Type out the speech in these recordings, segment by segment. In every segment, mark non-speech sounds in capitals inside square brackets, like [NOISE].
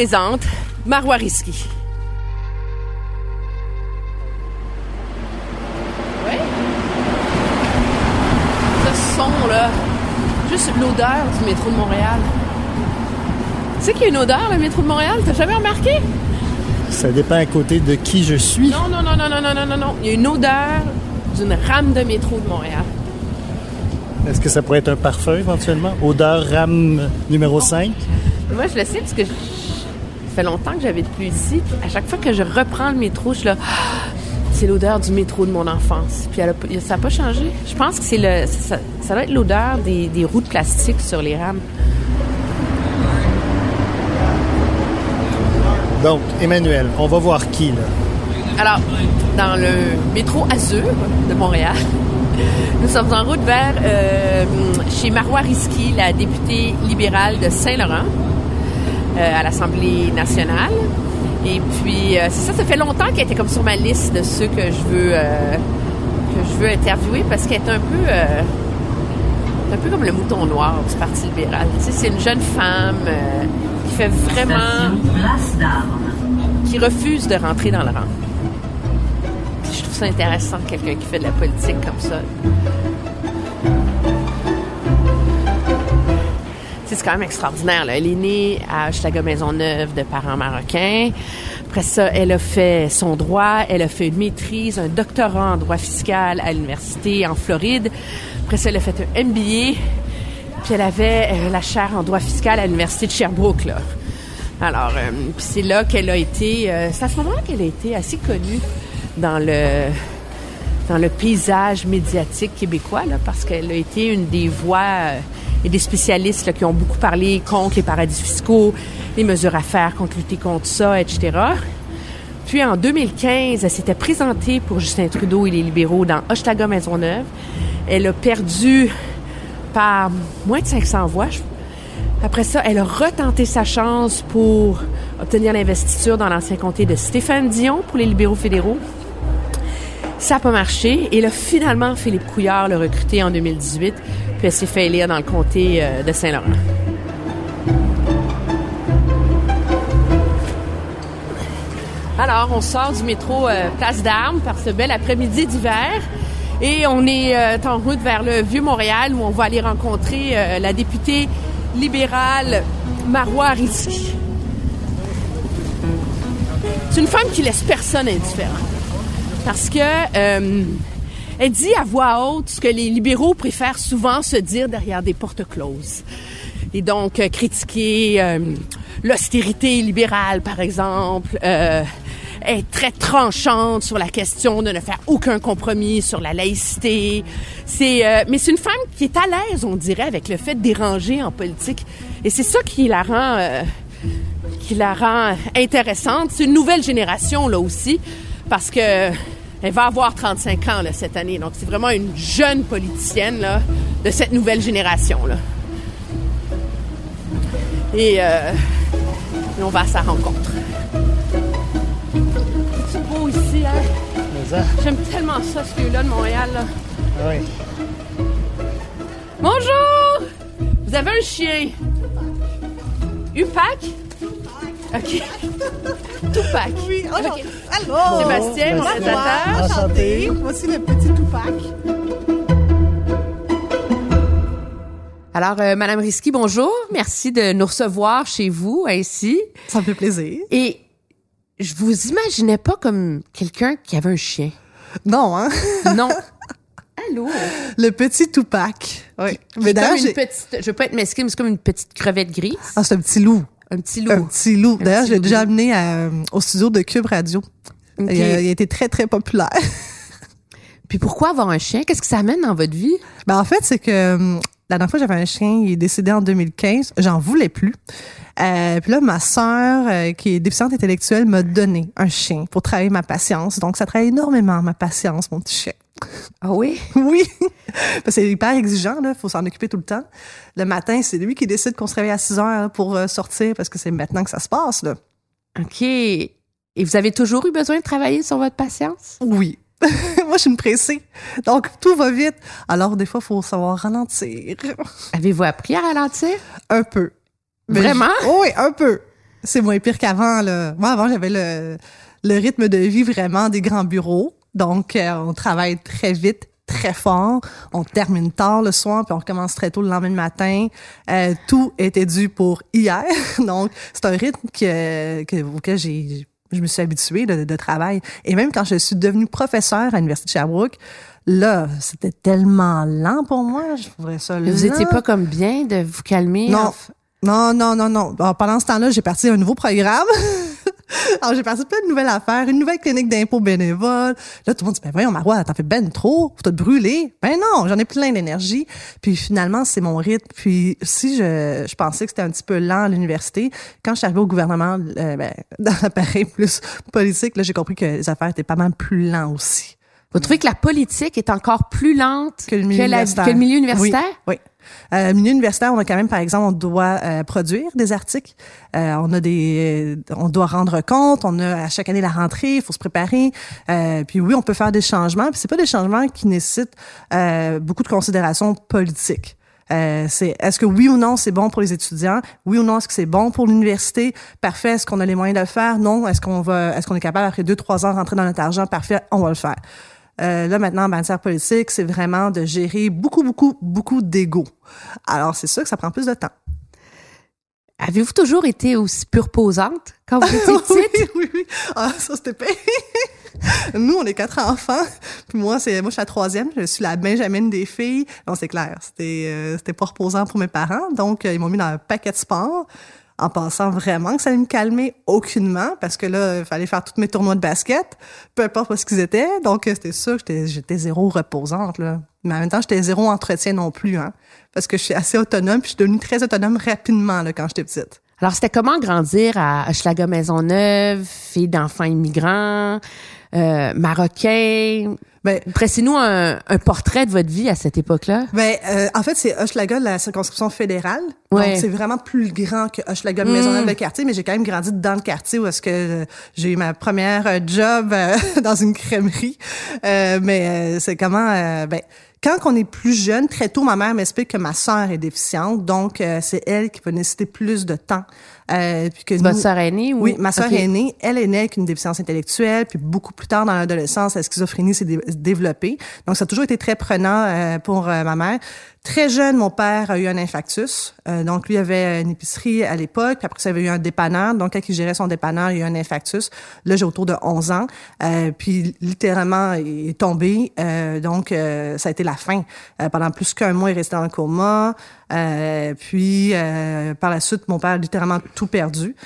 présente Marois Risky. Oui? Ce son, là, juste l'odeur du métro de Montréal. Tu sais qu'il y a une odeur, le métro de Montréal? T'as jamais remarqué? Ça dépend à côté de qui je suis. Non, non, non, non, non, non, non, non, non. Il y a une odeur d'une rame de métro de Montréal. Est-ce que ça pourrait être un parfum éventuellement? Odeur rame numéro 5? Moi, je le sais parce que fait longtemps que j'habite plus ici. À chaque fois que je reprends le métro, je suis là. Ah, [GASPS] C'est l'odeur du métro de mon enfance. Puis elle a pas- ça n'a pas changé. Je pense que c'est le, ça, ça doit être l'odeur des, des roues de plastique sur les rames. Donc, Emmanuel, on va voir qui, là? Alors, dans le métro Azur de Montréal, [LAUGHS] nous sommes en route vers euh, chez Marois Risky, la députée libérale de Saint-Laurent, à l'Assemblée nationale. Et puis, euh, c'est ça, ça fait longtemps qu'elle était comme sur ma liste de ceux que je veux, euh, que je veux interviewer parce qu'elle est un peu, euh, un peu comme le mouton noir du Parti libéral. Tu sais, c'est une jeune femme euh, qui fait vraiment qui refuse de rentrer dans le rang. Puis je trouve ça intéressant, quelqu'un qui fait de la politique comme ça. C'est quand même extraordinaire. Là. Elle est née à Hochelaga Maisonneuve de parents marocains. Après ça, elle a fait son droit. Elle a fait une maîtrise, un doctorat en droit fiscal à l'université en Floride. Après ça, elle a fait un MBA. Puis elle avait euh, la chaire en droit fiscal à l'université de Sherbrooke. Là. Alors, euh, c'est là qu'elle a été. euh, c'est à ce moment-là qu'elle a été assez connue dans le dans le paysage médiatique québécois, là, parce qu'elle a été une des voix euh, et des spécialistes qui ont beaucoup parlé contre les paradis fiscaux, les mesures à faire contre lutter contre ça, etc. Puis en 2015, elle s'était présentée pour Justin Trudeau et les libéraux dans Hochelaga Maisonneuve. Elle a perdu par moins de 500 voix. Après ça, elle a retenté sa chance pour obtenir l'investiture dans l'ancien comté de Stéphane Dion pour les libéraux fédéraux. Ça n'a pas marché. Et là, finalement, Philippe Couillard l'a recruté en 2018, puis elle s'est fait élire dans le comté euh, de Saint-Laurent. Alors, on sort du métro euh, Place d'Armes par ce bel après-midi d'hiver et on est euh, en route vers le Vieux-Montréal où on va aller rencontrer la députée libérale Marois Risky. C'est une femme qui laisse personne indifférent parce que euh, elle dit à voix haute ce que les libéraux préfèrent souvent se dire derrière des portes closes. Et donc euh, critiquer euh, l'austérité libérale, par exemple, euh, est très tranchante sur la question de ne faire aucun compromis sur la laïcité. C'est, euh, mais c'est une femme qui est à l'aise, on dirait, avec le fait de déranger en politique. Et c'est ça qui la rend, euh, qui la rend intéressante. C'est une nouvelle génération là aussi, parce que elle va avoir 35 ans là, cette année. Donc c'est vraiment une jeune politicienne là, de cette nouvelle génération là. Et, euh, et on va à sa rencontre. C'est beau ici, hein? J'aime tellement ça, ce lieu-là de Montréal. Là. ah oui. Bonjour! Vous avez un chien? Upac? OK. Tupac. Oui, oh, OK. Allô! Sébastien, mon Bonjour. réalisateur. Enchanté. Voici le petit Tupac. Alors, euh, Madame Risky, bonjour. Merci de nous recevoir chez vous, ainsi. Ça me fait plaisir. Et je vous imaginais pas comme quelqu'un qui avait un chien. Non, hein? Non. [LAUGHS] Allô? Le petit Tupac. Oui. Mais d'ailleurs, Comme une petite, je veux pas être mesquine, mais c'est comme une petite crevette grise. Ah, c'est un petit loup. Un petit Un loup. petit loup. D'ailleurs, je l'ai déjà amené à- au studio de Cube Radio. Il, a, il a été très, très populaire. [LAUGHS] Puis pourquoi avoir un chien? Qu'est-ce que ça amène dans votre vie? Ben, en fait, c'est que hum, La dernière fois, j'avais un chien, il est décédé en 2015. J'en voulais plus. Euh, puis là, ma sœur, euh, qui est déficiente intellectuelle, m'a donné un chien pour travailler ma patience. Donc, ça travaille énormément ma patience, mon petit chien. Ah oui? [LAUGHS] Oui, parce que c'est hyper exigeant, là. Faut s'en occuper tout le temps. Le matin, c'est lui qui décide qu'on se réveille à 6 heures pour euh, sortir parce que c'est maintenant que ça se passe, là. OK. Et vous avez toujours eu besoin de travailler sur votre patience? Oui. [LAUGHS] Moi, je suis une pressée. Donc, tout va vite. Alors, des fois, il faut savoir ralentir. [LAUGHS] Avez-vous appris à ralentir? Un peu. Mais Vraiment? je- Oh oui, un peu. C'est moins pire qu'avant, là. Moi, avant, j'avais le, le rythme de vie vraiment des grands bureaux. Donc, euh, on travaille très vite, très fort. On termine tard le soir, puis on recommence très tôt le lendemain matin. Euh, tout était dû pour hier. [LAUGHS] Donc, c'est un rythme que, que, auquel j'ai, je me suis habituée de, de travail. Et même quand je suis devenue professeure à l'Université de Sherbrooke, là, c'était tellement lent pour moi. Je trouvais ça Vous lent. étiez pas comme bien de vous calmer? Non. Non, non, non, non. Pendant ce temps-là, j'ai parti un nouveau programme. [LAUGHS] [LAUGHS] Alors, j'ai parti plein de nouvelles affaires, une nouvelle clinique d'impôt bénévole. Là, tout le monde dit, ben voyons, Marois, t'en fais ben trop, faut te brûler. Ben non, j'en ai plein d'énergie. Puis finalement, c'est mon rythme. Puis si je, je pensais que c'était un petit peu lent à l'université, quand je suis arrivée au gouvernement, euh, ben, [LAUGHS] dans l'appareil plus politique, là, j'ai compris que les affaires étaient pas mal plus lents aussi. Vous trouvez que la politique est encore plus lente que le milieu la- universitaire. que le milieu universitaire? Oui. oui. Euh, milieu universitaire, on a quand même, par exemple, on doit euh, produire des articles. Euh, on a des, euh, on doit rendre compte. On a à chaque année la rentrée, il faut se préparer. Euh, puis oui, on peut faire des changements. Puis c'est pas des changements qui nécessitent euh, beaucoup de considérations politiques. Euh, c'est est-ce que oui ou non c'est bon pour les étudiants? Oui ou non est-ce que c'est bon pour l'université? Parfait est-ce qu'on a les moyens de le faire? Non est-ce qu'on va est-ce qu'on est capable après deux trois ans rentrer dans notre argent? Parfait on va le faire euh, là, maintenant, en matière politique, c'est vraiment de gérer beaucoup, beaucoup, beaucoup d'ego. Alors, c'est sûr que ça prend plus de temps. Avez-vous toujours été aussi purposante quand vous étiez [LAUGHS] petite? oui, oui, oui. Ah, ça, c'était pire. [LAUGHS] Nous, on est quatre enfants. Puis moi, c'est, moi, je suis la troisième. Je suis la Benjamin des filles. Non, c'est clair. C'était, euh, c'était pas reposant pour mes parents. Donc, euh, ils m'ont mis dans un paquet de sport en pensant vraiment que ça allait me calmer aucunement parce que là, il fallait faire tous mes tournois de basket, peu importe ce qu'ils étaient. Donc, euh, c'était sûr que j'étais, zéro reposante, là. Mais en même temps, j'étais zéro entretien non plus, hein. Parce que je suis assez autonome puis je suis devenue très autonome rapidement, là, quand j'étais petite. Alors, c'était comment grandir à Hochelaga Maisonneuve, fille d'enfants immigrants, euh, marocains? Ben, Dressez-nous un, un portrait de votre vie à cette époque-là. Ben, euh, en fait, c'est Hochelaga, la circonscription fédérale. Ouais. Donc, c'est vraiment plus grand que Hochelaga, Maisonneuve, le quartier, mais j'ai quand même grandi dans le quartier où est-ce que j'ai eu ma première euh, job euh, [LAUGHS] dans une crèmerie. Euh, mais euh, c'est comment, euh, ben, quand on est plus jeune, très tôt, ma mère m'explique que ma sœur est déficiente, donc euh, c'est elle qui va nécessiter plus de temps. Euh, puis que Votre nous- sœur aînée ou? oui, ma sœur aînée, elle est née avec une déficience intellectuelle, puis beaucoup plus tard dans l'adolescence, la schizophrénie s'est dé- développée. Donc, ça a toujours été très prenant euh, pour euh, ma mère. Très jeune, mon père a eu un infarctus. Euh, donc, lui avait une épicerie à l'époque, après ça, avait eu un dépanneur. Donc, quand il gérait son dépanneur, il a eu un infarctus. Là, j'ai autour de 11 ans. Euh, puis, littéralement, il est tombé. Euh, donc, ça a été la fin. Pendant plus qu'un mois, il restait dans le coma. Puis, par la suite, mon père a littéralement tout perdu.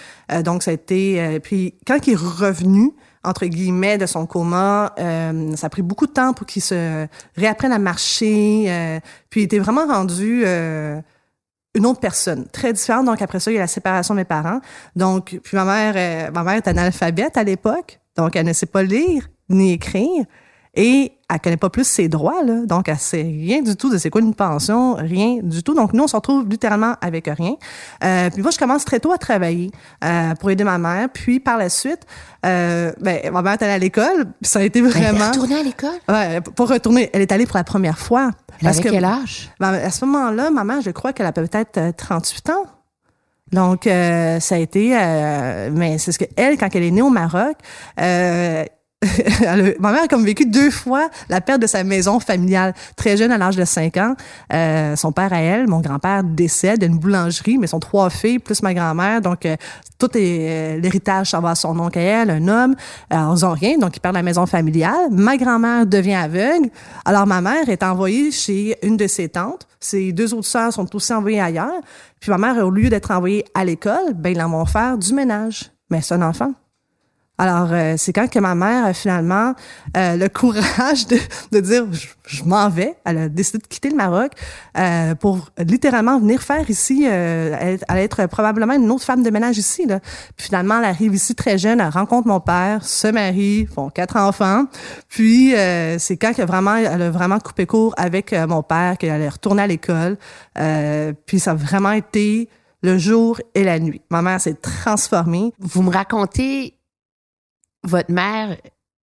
Donc, ça a été... puis, quand il est revenu, entre guillemets, de son coma, euh, ça a pris beaucoup de temps pour qu'il se réapprenne à marcher. euh, puis, il était vraiment rendu... euh, une autre personne, très différente. Donc, après ça, il y a la séparation de mes parents. Donc, puis ma mère, euh, ma mère est analphabète à l'époque. Donc, elle ne sait pas lire ni écrire. Et elle connaît pas plus ses droits, là. Donc, elle sait rien du tout de c'est quoi une pension, rien du tout. Donc, nous, on se retrouve littéralement avec rien. Euh, puis moi, je commence très tôt à travailler euh, pour aider ma mère. Puis, par la suite, euh, ben, ma mère est allée à l'école. Ça a été Elle est vraiment... retournée à l'école? Ouais, pour retourner, elle est allée pour la première fois. Elle avait quel âge? Ben, à ce moment-là, maman, je crois qu'elle a peut-être euh, 38 ans. Donc, euh, ça a été... euh, mais c'est ce que elle, quand elle est née au Maroc, euh, [LAUGHS] ma mère a comme vécu deux fois la perte de sa maison familiale. Très jeune, à l'âge de 5 ans, euh, son père à elle, mon grand-père décède d'une boulangerie, mais sont trois filles plus ma grand-mère. Donc, euh, tout est euh, l'héritage s'en va à son oncle à elle, un homme. Alors, ils ont rien, donc ils perdent la maison familiale. Ma grand-mère devient aveugle. Alors, ma mère est envoyée chez une de ses tantes. Ses deux autres sœurs sont aussi envoyées ailleurs. Puis ma mère, au lieu d'être envoyée à l'école, ben ils la vont faire du ménage. Mais c'est un enfant. Alors, euh, c'est quand que ma mère a finalement euh, le courage de, de dire je, je m'en vais. Elle a décidé de quitter le Maroc euh, pour littéralement venir faire ici. Euh, elle, allait être probablement une autre femme de ménage ici. Là. Puis finalement, elle arrive ici très jeune, elle rencontre mon père, se marie, font quatre enfants. Puis euh, c'est quand que vraiment, elle a vraiment coupé court avec euh, mon père, qu'elle allait retourner à l'école. Puis ça a vraiment été le jour et la nuit. Ma mère s'est transformée. Vous me racontez votre mère,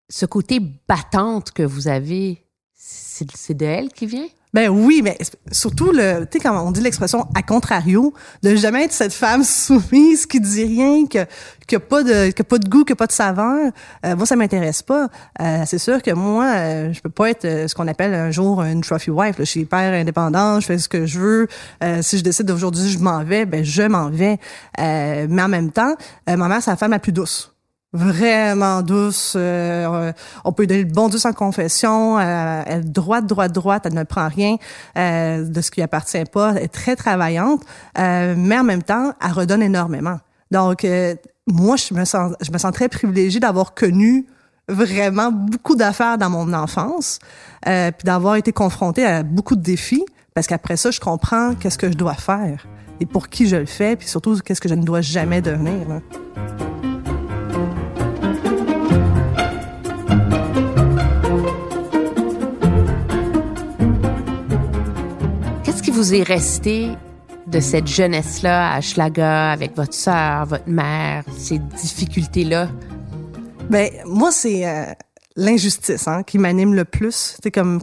ce côté battante que vous avez, c'est de elle qui vient? Ben oui, mais surtout le, tu sais quand on dit l'expression à contrario, de jamais être cette femme soumise qui dit rien, que qui a pas de qui a pas de goût, qui a pas de saveur. Euh, moi ça m'intéresse pas. Euh, c'est sûr que moi euh, je peux pas être euh, ce qu'on appelle un jour une trophy wife. Là. Je suis hyper indépendante, je fais ce que je veux. Euh, si je décide d'aujourd'hui je m'en vais, ben je m'en vais. Euh, mais en même temps, ma mère c'est la femme la plus douce vraiment douce. Euh, on peut donner le bon Dieu sans confession. Euh, elle droite, droite, droite. Elle ne prend rien euh, de ce qui appartient pas. Elle est très travaillante, euh, mais en même temps, elle redonne énormément. Donc, euh, moi, je me sens, je me sens très privilégiée d'avoir connu vraiment beaucoup d'affaires dans mon enfance, euh, puis d'avoir été confrontée à beaucoup de défis, parce qu'après ça, je comprends qu'est-ce que je dois faire et pour qui je le fais, puis surtout qu'est-ce que je ne dois jamais devenir. là. Vous est resté de cette jeunesse-là à Schlaga avec votre sœur, votre mère, ces difficultés-là? Ben moi c'est euh, l'injustice hein, qui m'anime le plus. C'est comme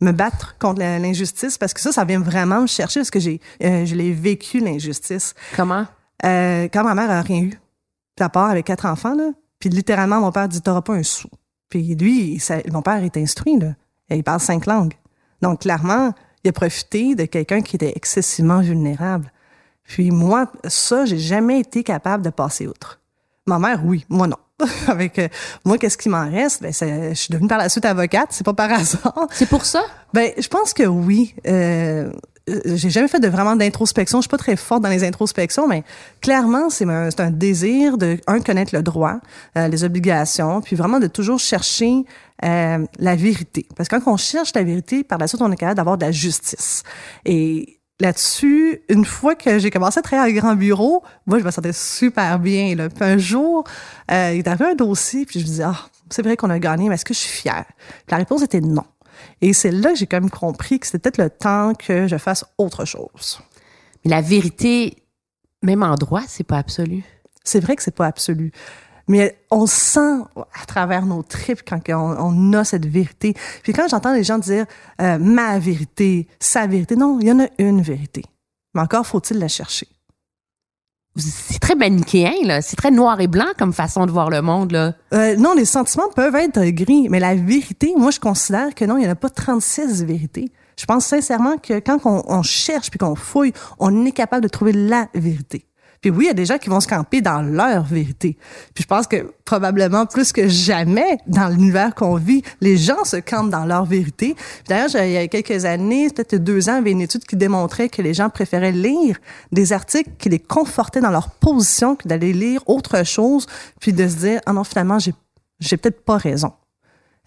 me battre contre l'injustice parce que ça ça vient vraiment me chercher parce que j'ai euh, je l'ai vécu l'injustice. Comment? Euh, quand ma mère a rien eu, à part avec quatre enfants là, puis littéralement mon père dit t'auras pas un sou. Puis lui, ça- mon père est instruit là, il parle cinq langues. Donc clairement, il a profité de quelqu'un qui était excessivement vulnérable. Puis moi, ça, j'ai jamais été capable de passer outre. Ma mère, oui, moi non. [LAUGHS] Avec euh, moi, qu'est-ce qui m'en reste? Ben, je suis devenue par la suite avocate, c'est pas par hasard. C'est pour ça? Ben, je pense que oui. Euh, j'ai jamais fait de vraiment d'introspection. Je suis pas très forte dans les introspections, mais clairement, c'est un, désir de un connaître le droit, euh, les obligations, puis vraiment de toujours chercher euh, la vérité. Parce que quand on cherche la vérité, par la suite, on est capable d'avoir de la justice. Et là-dessus, une fois que j'ai commencé à travailler à un grand bureau, moi, je me sentais super bien. Là. Puis un jour, euh, il est arrivé un dossier, puis je me disais, ah, c'est vrai qu'on a gagné, mais est-ce que je suis fière? Puis la réponse était non. Et c'est là que j'ai quand même compris que c'était peut-être le temps que je fasse autre chose. Mais la vérité, même en droit, c'est pas absolu. C'est vrai que c'est pas absolu. Mais on sent à travers nos tripes quand on, on a cette vérité. Puis quand j'entends les gens dire euh, ma vérité, sa vérité, non, il y en a une vérité. Mais encore faut-il la chercher. C'est très manichéen, là. C'est très noir et blanc comme façon de voir le monde, là. Euh, non, les sentiments peuvent être gris, mais la vérité, moi, je considère que non, il n'y en a pas 36 vérités. Je pense sincèrement que quand on, on cherche puis qu'on fouille, on est capable de trouver la vérité. Puis oui, il y a des gens qui vont se camper dans leur vérité. Puis je pense que probablement plus que jamais dans l'univers qu'on vit, les gens se campent dans leur vérité. D'ailleurs, il y a quelques années, peut-être deux ans, il y avait une étude qui démontrait que les gens préféraient lire des articles qui les confortaient dans leur position que d'aller lire autre chose, puis de se dire ah non finalement j'ai peut-être pas raison.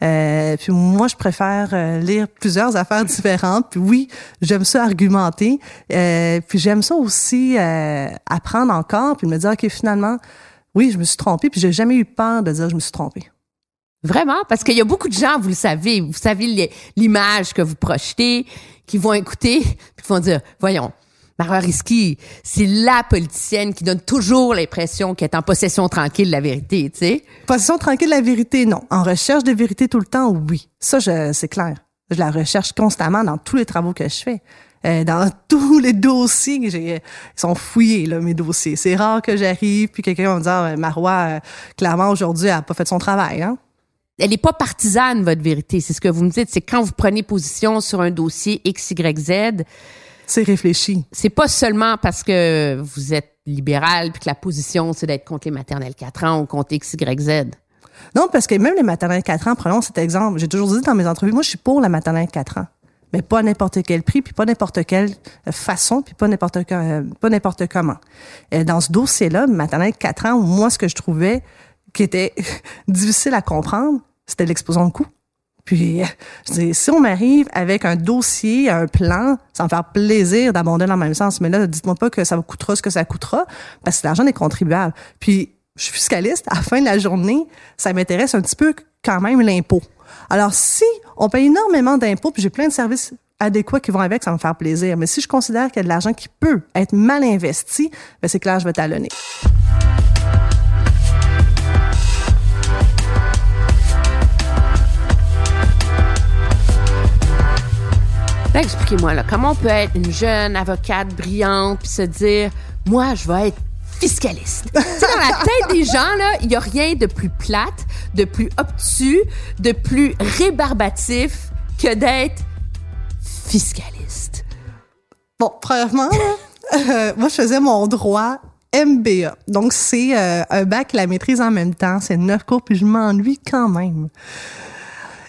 Euh, puis moi, je préfère euh, lire plusieurs affaires [LAUGHS] différentes. Puis oui, j'aime ça argumenter. Euh, puis j'aime ça aussi euh, apprendre encore, puis me dire, OK, finalement, oui, je me suis trompée, puis j'ai jamais eu peur de dire je me suis trompée. Vraiment? Parce qu'il y a beaucoup de gens, vous le savez, vous savez l'image que vous projetez, qui vont écouter, puis qui vont dire, voyons, Maria Risky, c'est la politicienne qui donne toujours l'impression qu'elle est en possession tranquille de la vérité, tu sais. Position tranquille de la vérité, non. En recherche de vérité tout le temps, oui. Ça, c'est clair. Je la recherche constamment dans tous les travaux que je fais. Euh, dans [LAUGHS] tous les dossiers que j'ai, ils sont fouillés, là, mes dossiers. C'est rare que j'arrive, puis quelqu'un va me dire, Ah, Marois, euh, clairement, aujourd'hui, elle a pas fait son travail, hein. Elle n'est pas partisane, votre vérité. C'est ce que vous me dites. C'est quand vous prenez position sur un dossier X, Y, Z, C'est réfléchi. c'est pas seulement parce que vous êtes libéral puis que la position, c'est d'être contre les maternelles 4 ans ou contre X, Y, Z. Non, parce que même les maternelles 4 ans, prenons cet exemple. J'ai toujours dit dans mes entrevues, moi, je suis pour la maternelle 4 ans. Mais pas à n'importe quel prix, puis pas n'importe quelle façon, puis pas n'importe que- pas n'importe comment. Euh, Dans ce dossier-là, maternelle 4 ans, moi, ce que je trouvais qui était [LAUGHS] difficile à comprendre, c'était l'exposant de coûts. Puis, je dis, si on m'arrive avec un dossier, un plan, ça me faire plaisir d'abonder dans le même sens. Mais là, dites-moi pas que ça vous coûtera ce que ça coûtera, parce que l'argent des contribuables. Puis, je suis fiscaliste, à la fin de la journée, ça m'intéresse un petit peu quand même l'impôt. Alors, si on paye énormément d'impôts, puis j'ai plein de services adéquats qui vont avec, ça me faire plaisir. Mais si je considère qu'il y a de l'argent qui peut être mal investi, ben c'est clair, je vais talonner. Expliquez-moi, là, comment on peut être une jeune avocate brillante puis se dire, moi, je vais être fiscaliste? Tu sais, dans la tête des gens, là, il y a rien de plus plate, de plus obtus, de plus rébarbatif que d'être fiscaliste. Bon, premièrement, euh, moi, je faisais mon droit MBA. Donc, c'est euh, un bac, la maîtrise en même temps. C'est neuf cours, puis je m'ennuie quand même.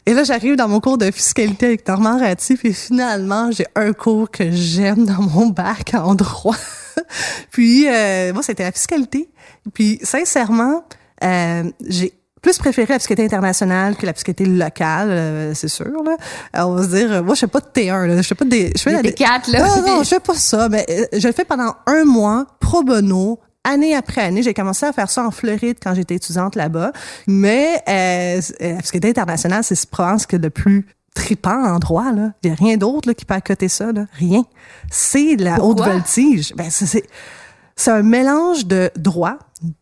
Et là, j'arrive dans mon cours de fiscalité avec Normand Ratti, puis finalement, j'ai un cours que j'aime dans mon bac en droit. [LAUGHS] puis, euh, moi, c'était la fiscalité. Puis, sincèrement, euh, j'ai plus préféré la fiscalité internationale que la fiscalité locale, euh, c'est sûr. Là. Alors, on va se dire, moi, je fais pas de T1, là. je fais pas des... Je fais Des T4, là. Non, non, je fais pas ça. Mais euh, je le fais pendant un mois, pro bono, année après année. J'ai commencé à faire ça en Floride quand j'étais étudiante là-bas. Mais euh, la fiscalité internationale, c'est probablement ce que le plus tripant en droit. Là. Il y a rien d'autre qui peut accoter ça. Là. Rien. C'est la haute voltige. Ben, c'est- c'est un mélange de droit,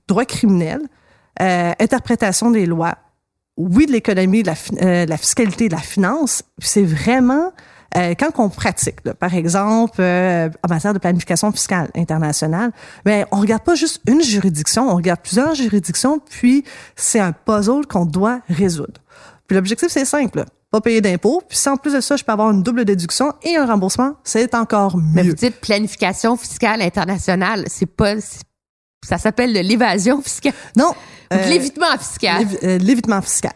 droit criminel, euh, interprétation des lois, oui, de l'économie, de la, euh, de la fiscalité, de la finance. Puis C'est vraiment euh, quand on pratique, là, par exemple, euh, en matière de planification fiscale internationale, ben on regarde pas juste une juridiction, on regarde plusieurs juridictions, puis c'est un puzzle qu'on doit résoudre. Puis l'objectif c'est simple, là, pas payer d'impôts, puis si en plus de ça, je peux avoir une double déduction et un remboursement, c'est encore Mais mieux. vous dites planification fiscale internationale. C'est pas. Ça s'appelle de l'évasion fiscale. Non. Euh, l'évitement fiscal. Euh, L'évitement fiscal.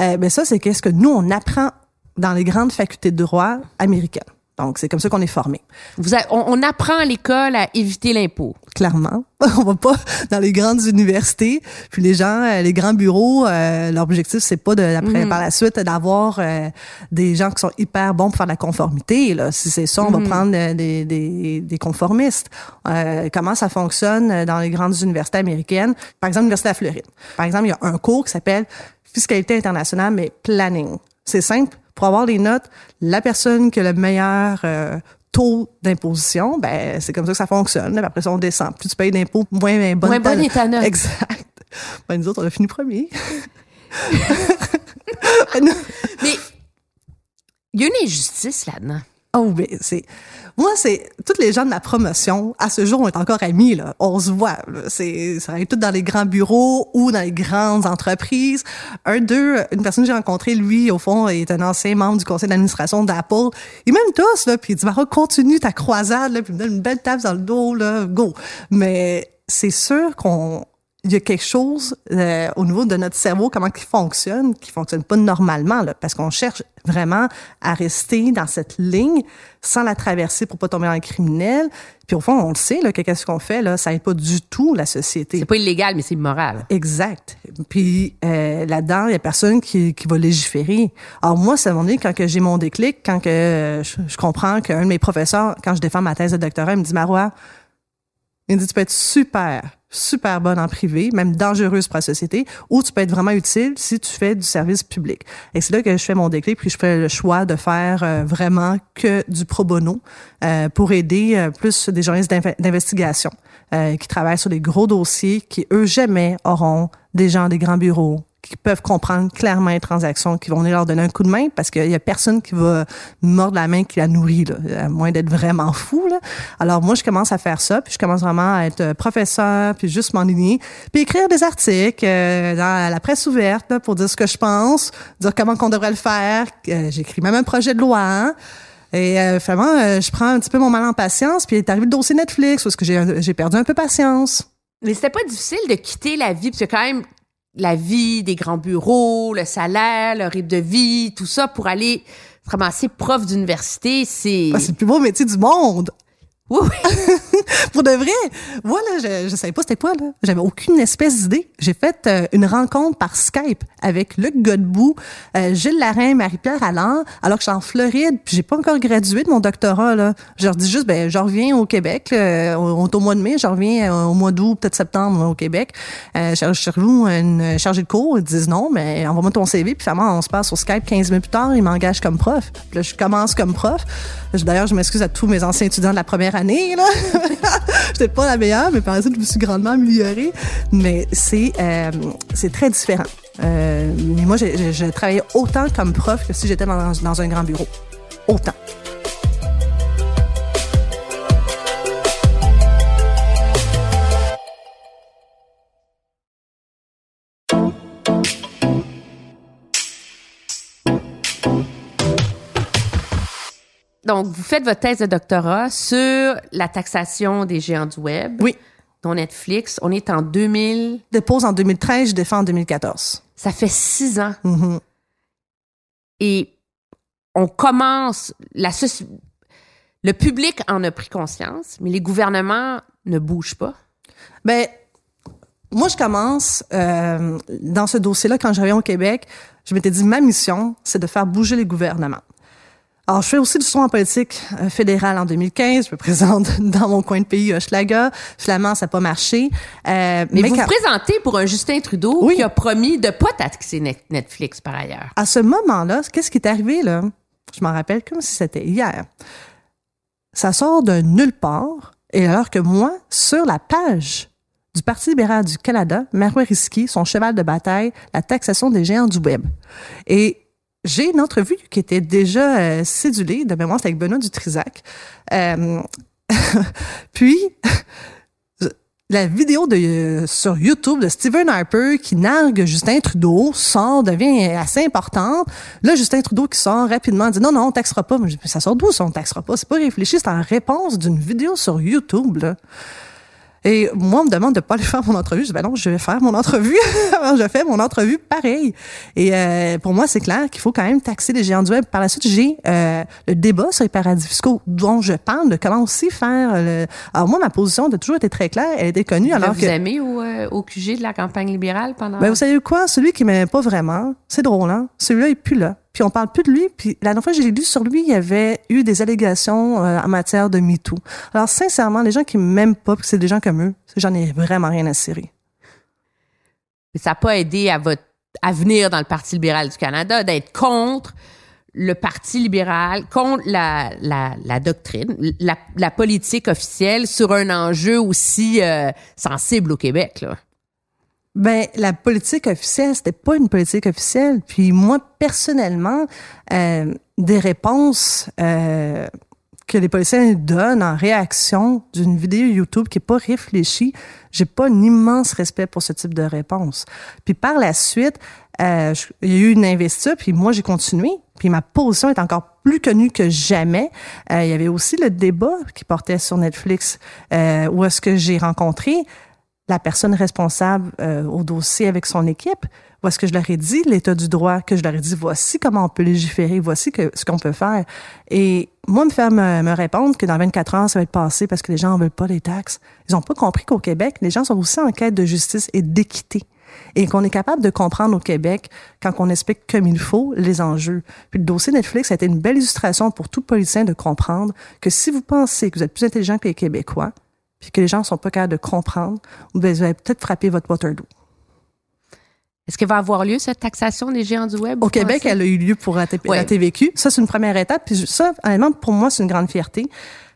Euh, ben ça, c'est qu'est-ce que nous, on apprend dans les grandes facultés de droit américaines. Donc, c'est comme ça qu'on est formé. Vous a- on, on apprend à l'école à éviter l'impôt. Clairement, [LAUGHS] on va pas dans les grandes universités. Puis les gens, euh, les grands bureaux, euh, leur objectif c'est pas de après, par la suite d'avoir euh, des gens qui sont hyper bons pour faire de la conformité. Là, si c'est ça, on va prendre euh, des, des, des conformistes. Euh, comment ça fonctionne euh, dans les grandes universités américaines? Par exemple, l'université de la Floride. Par exemple, il y a un cours qui s'appelle fiscalité internationale, mais planning. C'est simple. Pour avoir les notes, la personne qui a le meilleur euh, taux d'imposition, ben c'est comme ça que ça fonctionne. Après ça, on descend. Plus tu payes d'impôts, moins ben, bonne Moins bonne est ta note. Exact. Ben, nous autres, on a fini premier. [LAUGHS] Ben, Mais il y a une injustice là-dedans. Oh, c'est. Moi, c'est. Toutes les gens de ma promotion, à ce jour, on est encore amis, là. On se voit. C'est. Ça arrive tout dans les grands bureaux ou dans les grandes entreprises. Un d'eux, une personne que j'ai rencontrée, lui, au fond, est un ancien membre du conseil d'administration d'Apple. Il m'aime tous, là. Puis il dit, Mara, continue ta croisade, là. Puis il me donne une belle tape dans le dos, là. Go. Mais c'est sûr qu'on. Il y a quelque chose euh, au niveau de notre cerveau, comment il fonctionne, qui fonctionne pas normalement, là, parce qu'on cherche vraiment à rester dans cette ligne sans la traverser pour pas tomber dans le criminel. Puis au fond, on le sait, là, que qu'est-ce qu'on fait, là, ça aide pas du tout la société. C'est pas illégal, mais c'est immoral. Exact. Puis euh, là-dedans, il y a personne qui, qui va légiférer. Alors moi, un moment donné, quand que j'ai mon déclic, quand que euh, je, je comprends qu'un de mes professeurs, quand je défends ma thèse de doctorat, il me dit Marois, il dit tu peux être super, super bonne en privé, même dangereuse pour la société, ou tu peux être vraiment utile si tu fais du service public. Et c'est là que je fais mon déclic, puis je fais le choix de faire euh, vraiment que du pro bono euh, pour aider euh, plus des journalistes d'inve- d'investigation euh, qui travaillent sur des gros dossiers qui, eux, jamais auront des gens des grands bureaux qui peuvent comprendre clairement les transactions, qui vont venir leur donner un coup de main parce qu'il y a personne qui va mordre la main qui la nourrit, là, à moins d'être vraiment fou. Là. Alors moi, je commence à faire ça, puis je commence vraiment à être euh, professeur, puis juste m'enligner, puis écrire des articles euh, dans la presse ouverte là, pour dire ce que je pense, dire comment qu'on devrait le faire. Euh, J'écris même un projet de loi. hein. Et euh, finalement, euh, je prends un petit peu mon mal en patience, puis est arrivé le dossier Netflix, parce que j'ai j'ai perdu un peu patience. Mais c'était pas difficile de quitter la vie, parce que quand même, la vie des grands bureaux, le salaire, le rythme de vie, tout ça, pour aller se ramasser prof d'université, c'est... Ah, c'est le plus beau métier du monde. Oui, oui. [LAUGHS] Pour de vrai, moi là, je, je savais pas c'était quoi là. J'avais aucune espèce d'idée. J'ai fait euh, une rencontre par Skype avec Luc Godbout, euh, Gilles Larrain, Marie-Pierre Allard, alors que je suis en Floride, puis j'ai pas encore gradué de mon doctorat là. Je leur dis juste ben je reviens au Québec, là, on est au mois de mai, je reviens euh, au mois d'août, peut-être septembre au Québec. Euh, je cherche une chargée de cours, ils disent non, mais envoie-moi ton CV, puis finalement on se passe sur Skype 15 minutes plus tard, ils m'engagent comme prof. Puis là je commence comme prof. D'ailleurs, je m'excuse à tous mes anciens étudiants de la première année là. [LAUGHS] Pas la meilleure, mais par exemple, je me suis grandement améliorée. Mais c'est euh, très différent. Euh, mais moi, j'ai j'ai travaillé autant comme prof que si j'étais dans un grand bureau. Autant. Donc, vous faites votre thèse de doctorat sur la taxation des géants du web, Oui. dont Netflix. On est en 2000. Dépose en 2013, je défends en 2014. Ça fait six ans. Mhm. Et on commence, la le public en a pris conscience, mais les gouvernements ne bougent pas. Ben, moi, je commence euh, dans ce dossier-là quand je reviens au Québec. Je m'étais dit, ma mission, c'est de faire bouger les gouvernements. Alors, je fais aussi du son en politique euh, fédérale en 2015. Je me présente [LAUGHS] dans mon coin de pays, Hochelaga. Finalement, ça n'a pas marché. Euh, Mais, vous quand- vous présentez pour un Justin Trudeau Oui. qui a promis de pas taxer Net- Netflix par ailleurs. à ce moment-là, qu'est-ce qui est arrivé, là? Je m'en rappelle comme si c'était hier. Ça sort de nulle part. Et alors que moi, sur la page du Parti libéral du Canada, Marois Risky, son cheval de bataille, la taxation des géants du web. Et j'ai une entrevue qui était déjà euh, cédulée, de mémoire, c'était avec Benoît Dutrisac. Euh, [LAUGHS] puis, [LAUGHS] la vidéo de, sur YouTube de Stephen Harper qui nargue Justin Trudeau sort, devient assez importante. Là, Justin Trudeau qui sort rapidement dit non, non, on taxera pas. Mais ça sort d'où ça, on taxera pas? C'est pas réfléchi, c'est en réponse d'une vidéo sur YouTube. Et moi, on me demande de pas aller faire mon entrevue. Je dis, ben non, je vais faire mon entrevue. Alors, [LAUGHS] je fais mon entrevue pareil. Et euh, pour moi, c'est clair qu'il faut quand même taxer les géants du web. Par la suite, j'ai euh, le débat sur les paradis fiscaux dont je parle, de comment aussi faire le... Alors moi, ma position a toujours été très claire. Elle était connue. Alors vous que... aimez au, euh, au QG de la campagne libérale pendant... Ben, vous savez quoi? Celui qui m'aimait pas vraiment, c'est drôle, hein? Celui-là, il est plus là. Puis on parle plus de lui. Puis la dernière fois que j'ai lu sur lui, il y avait eu des allégations euh, en matière de MeToo. Alors sincèrement, les gens qui m'aiment pas, puis c'est des gens comme eux, j'en ai vraiment rien à cirer. ça n'a pas aidé à votre avenir dans le Parti libéral du Canada d'être contre le Parti libéral, contre la, doctrine, la, la politique officielle sur un enjeu aussi euh, sensible au Québec. Là. Ben, la politique officielle, c'était pas une politique officielle. Puis moi, personnellement, euh, des réponses euh, que les policiers donnent en réaction d'une vidéo YouTube qui est pas réfléchie, j'ai pas un immense respect pour ce type de réponse. Puis par la suite, euh, il y a eu une investiture, puis moi j'ai continué. Puis ma position est encore plus connue que jamais. Euh, il y avait aussi le débat qui portait sur Netflix, euh, où est-ce que j'ai rencontré la personne responsable euh, au dossier avec son équipe, où est-ce que je leur ai dit l'état du droit, que je leur ai dit voici comment on peut légiférer, voici que, ce qu'on peut faire. Et moi, me faire me, me répondre que dans 24 heures, ça va être passé parce que les gens en veulent pas les taxes. Ils ont pas compris qu'au Québec, les gens sont aussi en quête de justice et d'équité. Et qu'on est capable de comprendre au Québec quand on explique comme il faut les enjeux. Puis le dossier Netflix a été une belle illustration pour tout politicien de comprendre que si vous pensez que vous êtes plus intelligent que les Québécois, puis que les gens sont pas capables de comprendre, vous allez peut-être frapper votre Waterloo. Est-ce qu'il va avoir lieu cette taxation des géants du web? Au Québec, elle a eu lieu pour la, Ouais. la TVQ. Ça, c'est une première étape. Puis ça, honnêtement, pour moi, c'est une grande fierté.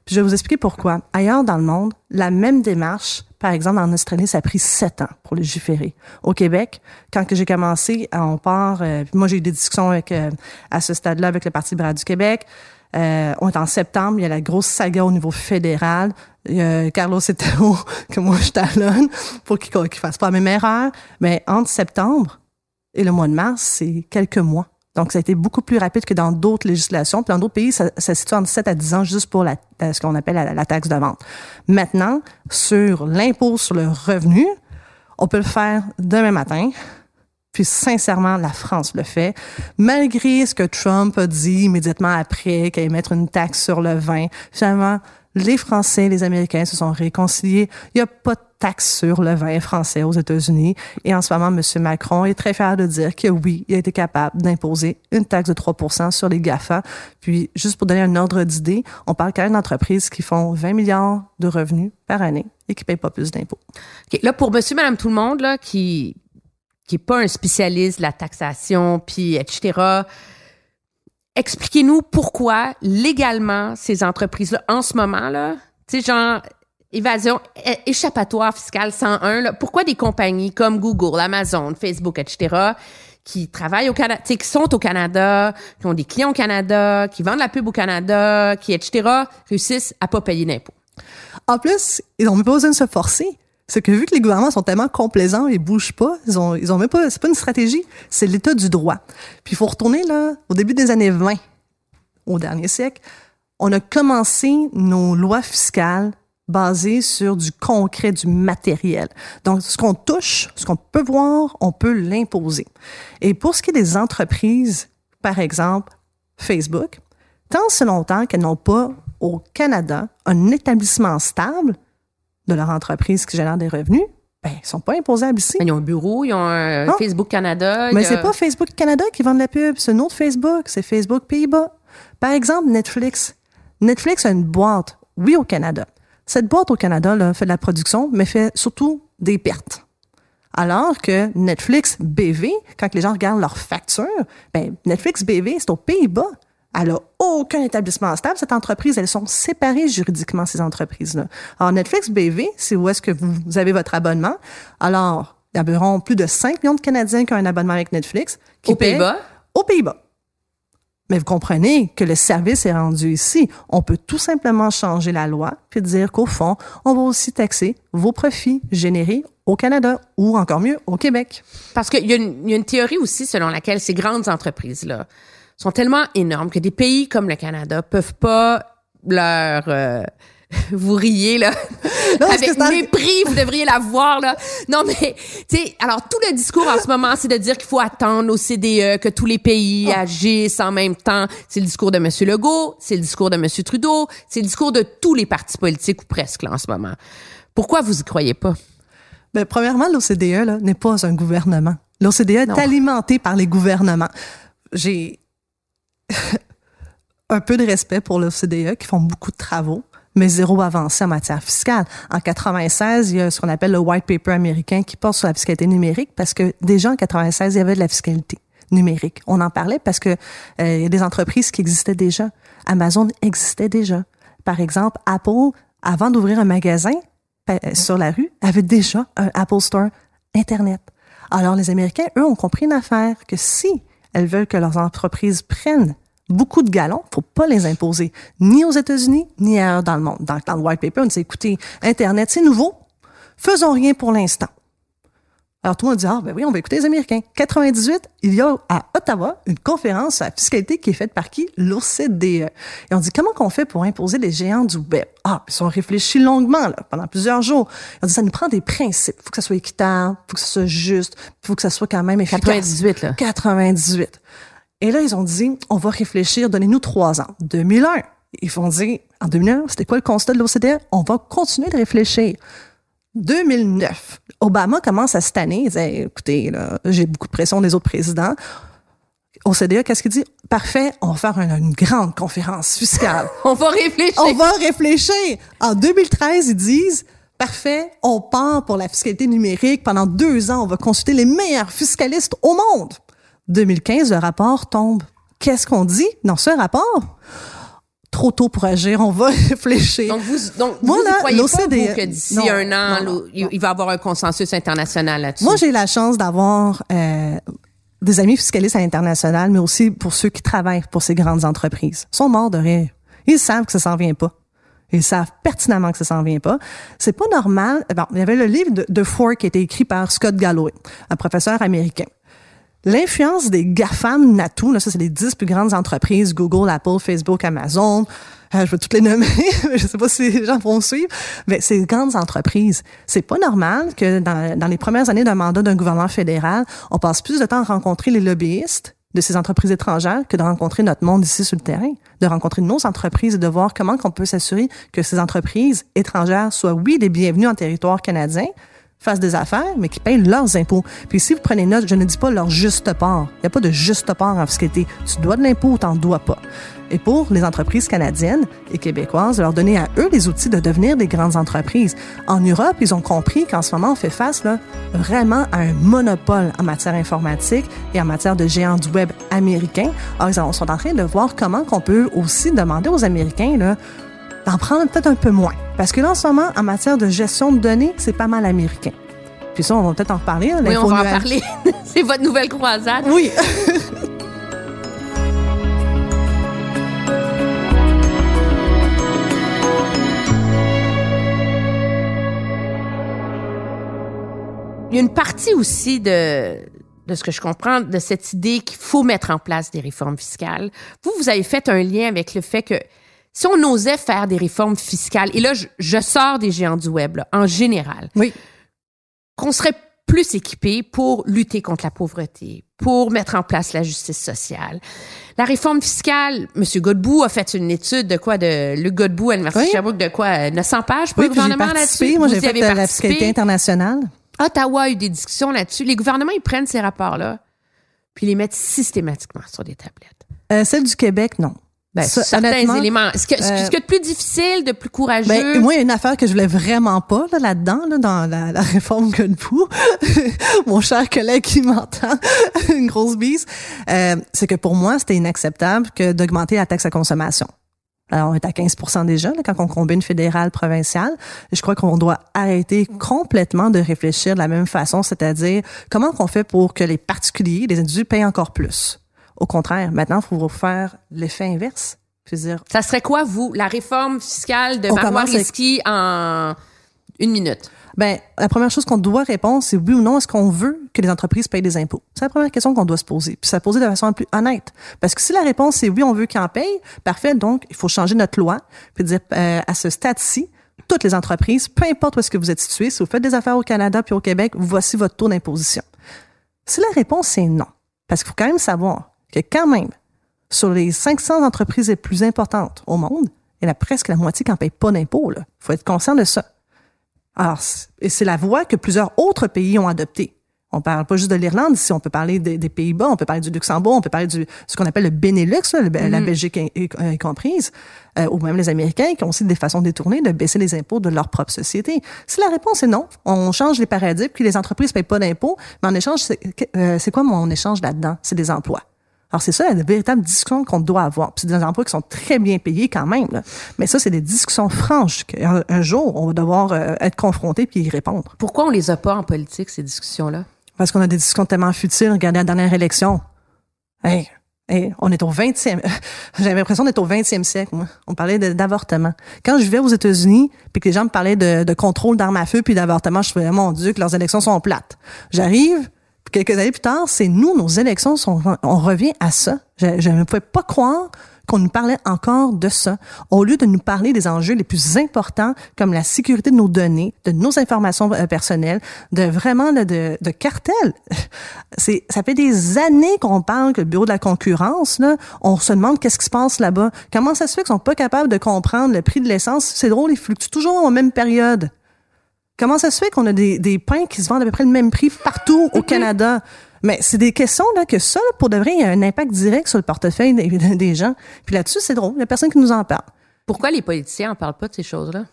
Puis je vais vous expliquer pourquoi. Ailleurs dans le monde, la même démarche, par exemple en Australie, ça a pris sept ans pour légiférer. Au Québec, quand que j'ai commencé, on part. euh, puis moi, j'ai eu des discussions avec euh, à ce stade-là avec le Parti libéral du Québec. Euh, on est en septembre, il y a la grosse saga au niveau fédéral. Il y a Carlos [LAUGHS] que moi je talonne, pour qu'il ne fasse pas la même erreur. Mais entre septembre et le mois de mars, c'est quelques mois. Donc, ça a été beaucoup plus rapide que dans d'autres législations. Puis dans d'autres pays, ça, se situe entre 7 à 10 ans juste pour la, ce qu'on appelle la taxe de vente. Maintenant, sur l'impôt sur le revenu, on peut le faire demain matin. Puis sincèrement, la France le fait, malgré ce que Trump a dit immédiatement après, qu'il allait mettre une taxe sur le vin. Finalement, les Français les Américains se sont réconciliés. Il n'y a pas de taxe sur le vin français aux États-Unis. Et en ce moment, M. Macron est très fier de dire que oui, il a été capable d'imposer une taxe de 3 sur les GAFA. Puis, juste pour donner un ordre d'idée, on parle quand même d'entreprises qui font 20 milliards de revenus par année et qui ne payent pas plus d'impôts. Là, pour monsieur, madame, tout le monde, là, qui qui est pas un spécialiste de la taxation, puis etc., expliquez-nous pourquoi, légalement, ces entreprises-là, en ce moment, là, tu sais, genre, évasion, échappatoire fiscale 101, là, pourquoi des compagnies comme Google, Amazon, Facebook, etc., qui travaillent au Canada, qui sont au Canada, qui ont des clients au Canada, qui vendent la pub au Canada, qui, etc., réussissent à pas payer d'impôts? En plus, ils n'ont pas besoin de se forcer. C'est que vu que les gouvernements sont tellement complaisants et bougent pas, ils ont, ils ont même pas, c'est pas une stratégie, c'est l'état du droit. Puis il faut retourner là, au début des années 20, au dernier siècle, on a commencé nos lois fiscales basées sur du concret, du matériel. Donc, ce qu'on touche, ce qu'on peut voir, on peut l'imposer. Et pour ce qui est des entreprises, par exemple, Facebook, tant ce longtemps qu'elles n'ont pas au Canada un établissement stable de leur entreprise qui génère des revenus, ben, ils sont pas imposables ici. Ils ont un bureau, ils ont un Non. Facebook Canada. Mais a- c'est pas Facebook Canada qui vend de la pub, c'est un autre Facebook, c'est Facebook Pays-Bas. Par exemple, Netflix. Netflix a une boîte, oui, au Canada. Cette boîte au Canada là, fait de la production, mais fait surtout des pertes. Alors que Netflix BV, quand les gens regardent leurs factures, ben, Netflix BV, c'est aux Pays-Bas. Elle a aucun établissement stable. Cette entreprise, elles sont séparées juridiquement, ces entreprises-là. Alors, Netflix BV, c'est où est-ce que vous, avez votre abonnement. Alors, il y a environ plus de 5 millions de Canadiens qui ont un abonnement avec Netflix. Qui Aux Pays-Bas? Aux Pays-Bas. Mais vous comprenez que le service est rendu ici. On peut tout simplement changer la loi puis dire qu'au fond, on va aussi taxer vos profits générés au Canada ou encore mieux au Québec. Parce qu'il y, a une- il y a une théorie aussi selon laquelle ces grandes entreprises-là sont tellement énormes que des pays comme le Canada peuvent pas leur... euh, [LAUGHS] vous riez, là. [LAUGHS] Non, Avec mépris, vous devriez la voir, là. Non, mais, tu sais, alors, tout le discours en ce moment, c'est de dire qu'il faut attendre au CDE, que tous les pays Ah. agissent en même temps. C'est le discours de M. Legault, c'est le discours de M. Trudeau, c'est le discours de tous les partis politiques, ou presque, là, en ce moment. Pourquoi vous y croyez pas? Ben, premièrement, l'OCDE là, n'est pas un gouvernement. L'OCDE est alimenté par les gouvernements. J'ai [LAUGHS] un peu de respect pour l'OCDE qui font beaucoup de travaux, mais zéro avancé en matière fiscale. En 96, il y a ce qu'on appelle le white paper américain qui porte sur la fiscalité numérique parce que déjà en 96, il y avait de la fiscalité numérique. On en parlait parce que euh, il y a des entreprises qui existaient déjà. Amazon existait déjà. Par exemple, Apple, avant d'ouvrir un magasin euh, sur la rue, avait déjà un Apple Store Internet. Alors les Américains, eux, ont compris une affaire que si elles veulent que leurs entreprises prennent beaucoup de galons, faut pas les imposer, ni aux États-Unis, ni ailleurs dans le monde. Dans, dans le white paper, on dit, écoutez, Internet, c'est nouveau, faisons rien pour l'instant. Alors tout le monde dit, ah ben oui, on va écouter les Américains. 98, il y a à Ottawa une conférence sur la fiscalité qui est faite par qui? L'OCDE. Et on dit, comment qu'on fait pour imposer les géants du web? Ah, puis ils ont réfléchi longuement, là, pendant plusieurs jours. Ils ont dit, ça nous prend des principes. faut que ça soit équitable, faut que ça soit juste, faut que ça soit quand même efficace. 98, là. 98. Et là, ils ont dit, on va réfléchir, donnez-nous trois ans. 2001. Ils vont dire, en 2001, c'était quoi le constat de l'OCDE? On va continuer de réfléchir. 2009, Obama commence à cette année, il disait, écoutez, j'ai beaucoup de pression des autres présidents. OCDE, qu'est-ce qu'il dit? Parfait, on va faire une, une grande conférence fiscale. [LAUGHS] On va réfléchir. on va réfléchir. En 2013, ils disent, parfait, on part pour la fiscalité numérique. Pendant deux ans, on va consulter les meilleurs fiscalistes au monde. 2015, le rapport tombe. Qu'est-ce qu'on dit dans ce rapport? Trop tôt pour agir, on va [LAUGHS] réfléchir. Donc, vous, donc, Moi, vous là, y croyez pas, l'OCDE vous, que d'ici un an, non, non, là, il, non. il va y avoir un consensus international là-dessus? Moi, j'ai la chance d'avoir euh, des amis fiscalistes à l'international, mais aussi pour ceux qui travaillent pour ces grandes entreprises. Ils sont morts de rire. Ils savent que ça s'en vient pas. Ils savent pertinemment que ça s'en vient pas. C'est pas normal. Bon, il y avait le livre de, de Ford qui a été écrit par Scott Galloway, un professeur américain. L'influence des GAFAM NATO, là, ça c'est les dix plus grandes entreprises, Google, Apple, Facebook, Amazon, euh, je vais toutes les nommer, [LAUGHS] je sais pas si les gens vont suivre, mais ces grandes entreprises, c'est pas normal que dans, dans les premières années d'un mandat d'un gouvernement fédéral, on passe plus de temps à rencontrer les lobbyistes de ces entreprises étrangères que de rencontrer notre monde ici sur le terrain, de rencontrer nos entreprises et de voir comment on peut s'assurer que ces entreprises étrangères soient, oui, les bienvenues en territoire canadien, fassent des affaires, mais qui payent leurs impôts. Puis si vous prenez note, je ne dis pas leur juste part. Il n'y a pas de juste part en fiscalité. Tu dois de l'impôt ou t'en dois pas. Et pour les entreprises canadiennes et québécoises, leur donner à eux les outils de devenir des grandes entreprises. En Europe, ils ont compris qu'en ce moment, on fait face là, vraiment à un monopole en matière informatique et en matière de géants du web américains. Alors, ils sont en train de voir comment qu'on peut aussi demander aux Américains là, d'en prendre peut-être un peu moins. Parce que là, en ce moment, en matière de gestion de données, c'est pas mal américain. Puis ça, on va peut-être en reparler. hein, Oui, on va en parler. [LAUGHS] c'est votre nouvelle croisade. Oui. [LAUGHS] Il y a une partie aussi de, de ce que je comprends, de cette idée qu'il faut mettre en place des réformes fiscales. Vous, vous avez fait un lien avec le fait que si on osait faire des réformes fiscales, et là, je, je sors des géants du web, là, en général, Oui. qu'on serait plus équipé pour lutter contre la pauvreté, pour mettre en place la justice sociale. La réforme fiscale, M. Godbout a fait une étude de quoi, de Luc Godbout à l'Université Oui. de Sherbrooke, de quoi, euh, 900 pages pour Oui, le gouvernement là-dessus? Moi, j'ai fait euh, la participé? fiscalité internationale. Ottawa a eu des discussions là-dessus. Les gouvernements, ils prennent ces rapports-là, puis ils les mettent systématiquement sur des tablettes. Euh, celle du Québec, non. Ben, Ça, certains éléments. Ce que, ce euh, a de plus difficile, de plus courageux. Ben, moi, il y a une affaire que je voulais vraiment pas là, là-dedans, là, dans la, la réforme Godbout. [LAUGHS] Mon cher collègue qui m'entend, [LAUGHS] une grosse bise. Euh, c'est que pour moi, c'était inacceptable que d'augmenter la taxe à consommation. Alors, on est à 15% déjà là, quand on combine fédéral, provincial. Et je crois qu'on doit arrêter complètement de réfléchir de la même façon, c'est-à-dire comment qu'on fait pour que les particuliers, les individus payent encore plus. Au contraire, maintenant, il faut faire l'effet inverse. Dire, Ça serait quoi, vous, la réforme fiscale de avec- Risky en une minute? Ben, la première chose qu'on doit répondre, c'est oui ou non, est-ce qu'on veut que les entreprises payent des impôts? C'est la première question qu'on doit se poser. Puis ça poser de façon la plus honnête. Parce que si la réponse c'est oui, on veut qu'ils en payent, parfait, donc il faut changer notre loi, puis dire euh, à ce stade-ci, toutes les entreprises, peu importe où est-ce que vous êtes situé, si vous faites des affaires au Canada puis au Québec, voici votre taux d'imposition. Si la réponse c'est non, parce qu'il faut quand même savoir que quand même, sur les 500 entreprises les plus importantes au monde, il y en a presque la moitié qui n'en payent pas d'impôts. Il faut être conscient de ça. Alors, c'est la voie que plusieurs autres pays ont adoptée. On parle pas juste de l'Irlande ici, on peut parler des, des Pays-Bas, on peut parler du Luxembourg, on peut parler du ce qu'on appelle le Benelux, là, le- la Belgique y- y comprise, euh, ou même les Américains qui ont aussi des façons détournées de baisser les impôts de leur propre société. Si la réponse est non, on change les paradigmes, puis les entreprises payent pas d'impôts, mais en échange, c'est euh, quoi mon échange là-dedans? C'est des emplois. Alors, c'est ça la véritable discussion qu'on doit avoir. Puis c'est des emplois qui sont très bien payés quand même. là. Mais ça, c'est des discussions franches qu'un un jour, on va devoir euh, être confronté puis y répondre. Pourquoi on les a pas en politique, ces discussions-là? Parce qu'on a des discussions tellement futiles. Regardez la dernière élection. Hey, hey, on est au 20e. [LAUGHS] J'avais l'impression d'être au 20e siècle, moi. On parlait de- d'avortement. Quand je vivais aux États-Unis, puis que les gens me parlaient de, de contrôle d'armes à feu puis d'avortement, je trouvais, mon Dieu, que leurs élections sont plates. J'arrive, quelques années plus tard, c'est nous, nos élections sont, on revient à ça. Je, ne pouvais pas croire qu'on nous parlait encore de ça, au lieu de nous parler des enjeux les plus importants comme la sécurité de nos données, de nos informations euh, personnelles, de vraiment là, de, de cartels. [LAUGHS] Ça fait des années qu'on parle que le bureau de la concurrence, là, on se demande qu'est-ce qui se passe là-bas. Comment ça se fait qu'ils sont pas capables de comprendre le prix de l'essence? C'est drôle, il fluctue toujours en même période. Comment ça se fait qu'on a des, des pains qui se vendent à peu près le même prix partout au Canada? Mais c'est des questions là, que ça, là, pour de vrai, il y a un impact direct sur le portefeuille des, [LAUGHS] des gens. Puis là-dessus, c'est drôle, il n'y a personne qui nous en parle. Pourquoi les politiciens en parlent pas de ces choses-là?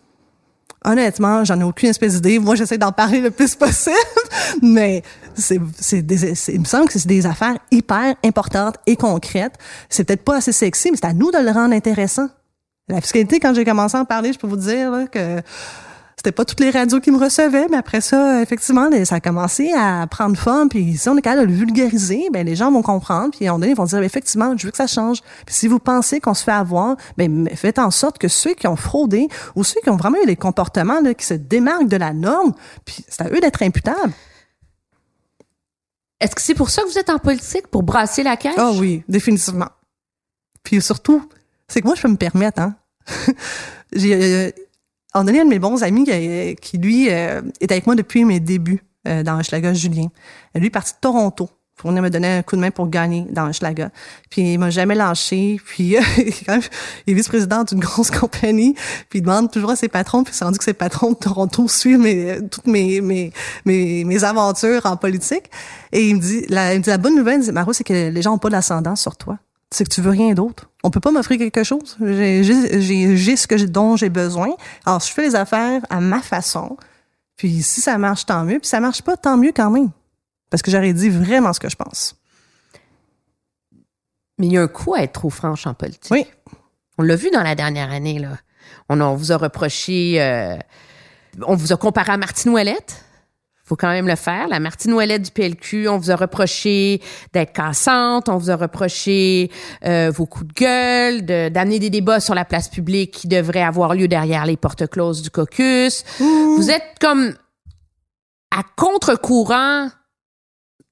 Honnêtement, j'en ai aucune espèce d'idée. Moi, j'essaie d'en parler le plus possible, [LAUGHS] mais c'est, c'est des, c'est- il me semble que c'est des affaires hyper importantes et concrètes. C'est peut-être pas assez sexy, mais c'est à nous de le rendre intéressant. La fiscalité, quand j'ai commencé à en parler, je peux vous dire là, que c'était pas toutes les radios qui me recevaient, mais après ça, effectivement, ça a commencé à prendre forme. Puis si on est capable de le vulgariser, ben les gens vont comprendre. Puis à un moment donné, ils vont dire, effectivement, je veux que ça change. Puis si vous pensez qu'on se fait avoir, ben faites en sorte que ceux qui ont fraudé ou ceux qui ont vraiment eu des comportements là, qui se démarquent de la norme, puis c'est à eux d'être imputables. Est-ce que c'est pour ça que vous êtes en politique? Pour brasser la caisse? Ah oui, définitivement. Puis surtout, c'est que moi, je peux me permettre, hein. [LAUGHS] J'ai, euh, on a un de mes bons amis qui, qui, lui, euh, est avec moi depuis mes débuts euh, dans Hochelaga, Julien. Lui, est parti de Toronto pour venir me donner un coup de main pour gagner dans Hochelaga. Puis il m'a jamais lâché. Puis [LAUGHS] quand même, il est vice-président d'une grosse [LAUGHS] compagnie. Puis il demande toujours à ses patrons. Puis c'est rendu que ses patrons de Toronto suivent mes, toutes mes, mes, mes, mes aventures en politique. Et il me dit, la, il me dit, la bonne nouvelle, Maro, c'est que les gens ont pas d'ascendant sur toi. C'est que tu veux rien d'autre. On peut pas m'offrir quelque chose. J'ai ce que j'ai, dont j'ai besoin. Alors, je fais les affaires à ma façon. Puis si ça marche, tant mieux. Puis ça marche pas, tant mieux quand même. Parce que j'aurais dit vraiment ce que je pense. Mais il y a un coup à être trop franche en politique. Oui. On l'a vu dans la dernière année, là. On, on vous a reproché, euh, on vous a comparé à Martine Ouellette. Faut quand même le faire. La Martine Ouellette du PLQ, on vous a reproché d'être cassante, on vous a reproché euh, vos coups de gueule, de- d'amener des débats sur la place publique qui devraient avoir lieu derrière les portes closes du caucus. Vous êtes comme à contre-courant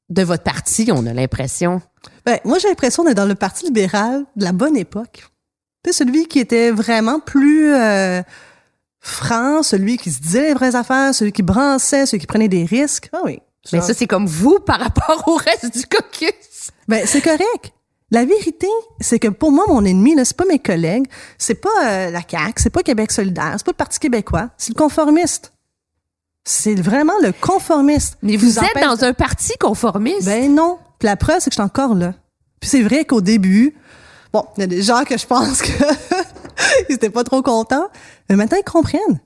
de votre parti, on a l'impression. Ben, moi, j'ai l'impression d'être dans le Parti libéral de la bonne époque. Sais, celui qui était vraiment plus euh, franc, celui qui se disait les vraies affaires, celui qui brançait, celui qui prenait des risques. Ah oui. Mais ça, c'est comme vous par rapport au reste du caucus. Ben, c'est correct. La vérité, c'est que pour moi, mon ennemi, là, c'est pas mes collègues, c'est pas euh, la CAQ, c'est pas Québec solidaire, c'est pas le Parti québécois, c'est le conformiste. C'est vraiment le conformiste. Mais vous êtes empêche dans un parti conformiste? Ben non. Puis la preuve, c'est que je suis encore là. Puis c'est vrai qu'au début, bon, il y a des gens que je pense que ils étaient pas trop contents, mais maintenant ils comprennent.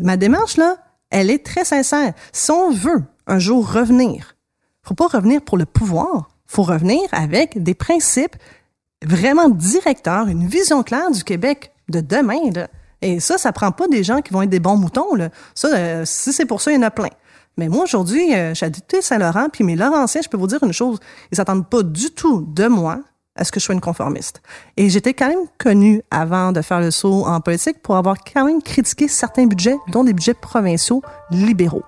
Ma démarche là, elle est très sincère. Si on veut un jour revenir, faut pas revenir pour le pouvoir, faut revenir avec des principes vraiment directeurs, une vision claire du Québec de demain. Et ça, ça prend pas des gens qui vont être des bons moutons. Là. Ça, euh, si c'est pour ça, il y en a plein. Mais moi, aujourd'hui, euh, Saint-Laurent, puis mes Laurentiens, je peux vous dire une chose, ils s'attendent pas du tout de moi à ce que je sois une conformiste. Et j'étais quand même connue avant de faire le saut en politique pour avoir quand même critiqué certains budgets, dont des budgets provinciaux libéraux.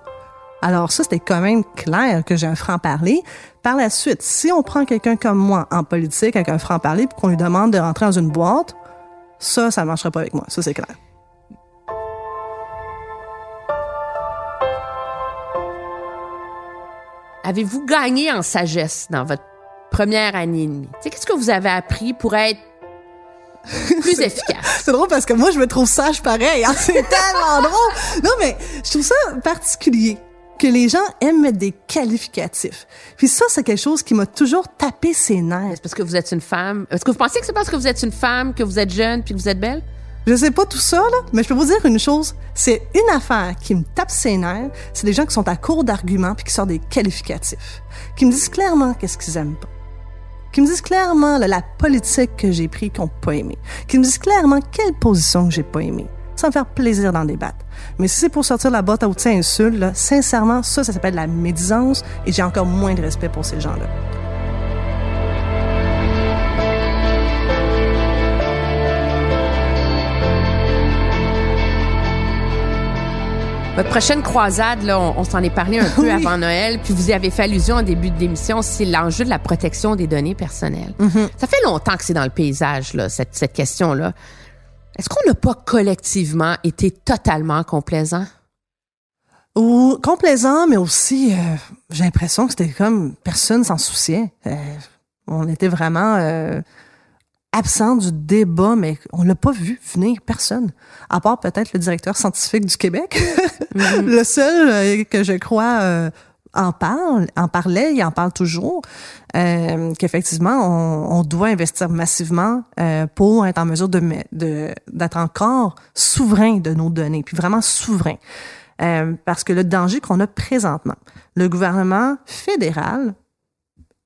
Alors ça, c'était quand même clair que j'ai un franc-parler. Par la suite, si on prend quelqu'un comme moi en politique avec un franc-parler puis qu'on lui demande de rentrer dans une boîte, ça, ça marcherait pas avec moi. Ça, c'est clair. Avez-vous gagné en sagesse dans votre première année et demie? Tu sais, qu'est-ce que vous avez appris pour être plus [LAUGHS] efficace? C'est drôle parce que moi, je me trouve sage pareil. hein. [LAUGHS] C'est tellement drôle. Non, mais je trouve ça particulier que les gens aiment mettre des qualificatifs. Puis ça, c'est quelque chose qui m'a toujours tapé ses nerfs. Est-ce parce que vous êtes une femme? Est-ce que vous pensez que c'est parce que vous êtes une femme, que vous êtes jeune puis que vous êtes belle? Je sais pas tout ça, là, mais je peux vous dire une chose. C'est une affaire qui me tape ses nerfs. C'est des gens qui sont à court d'arguments puis qui sortent des qualificatifs. Qui me disent clairement qu'est-ce qu'ils aiment pas. Qui me disent clairement la politique que j'ai prise qu'ils n'ont pas aimé. Qui me disent clairement quelle position que j'ai pas aimée. Ça me faire plaisir d'en débattre. Mais si c'est pour sortir la botte à outils insultes, sincèrement, ça, ça s'appelle la médisance et j'ai encore moins de respect pour ces gens-là. Votre prochaine croisade, là, on, on s'en est parlé un [LAUGHS] peu Oui. avant Noël, puis vous y avez fait allusion en début de l'émission, c'est l'enjeu de la protection des données personnelles. Ça fait longtemps que c'est dans le paysage, là, cette, cette question-là. Est-ce qu'on n'a pas collectivement été totalement complaisant? Ou complaisant, mais aussi, euh, j'ai l'impression que c'était comme personne s'en souciait. Euh, on était vraiment euh, absent du débat, mais on l'a pas vu venir personne, à part peut-être le directeur scientifique du Québec, [LAUGHS] le seul euh, que je crois euh, en parle, en parlait, il en parle toujours, euh, qu'effectivement on, on doit investir massivement euh, pour être en mesure de me- de d'être encore souverain de nos données, puis vraiment souverain. Euh, parce que le danger qu'on a présentement, le gouvernement fédéral